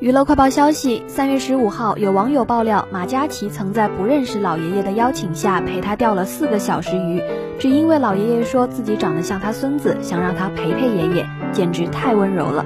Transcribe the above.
娱乐快报消息三月十五号有网友爆料马嘉祺曾在不认识老爷爷的邀请下陪他钓了四个小时鱼只因为老爷爷说自己长得像他孙子想让他陪陪爷爷简直太温柔了。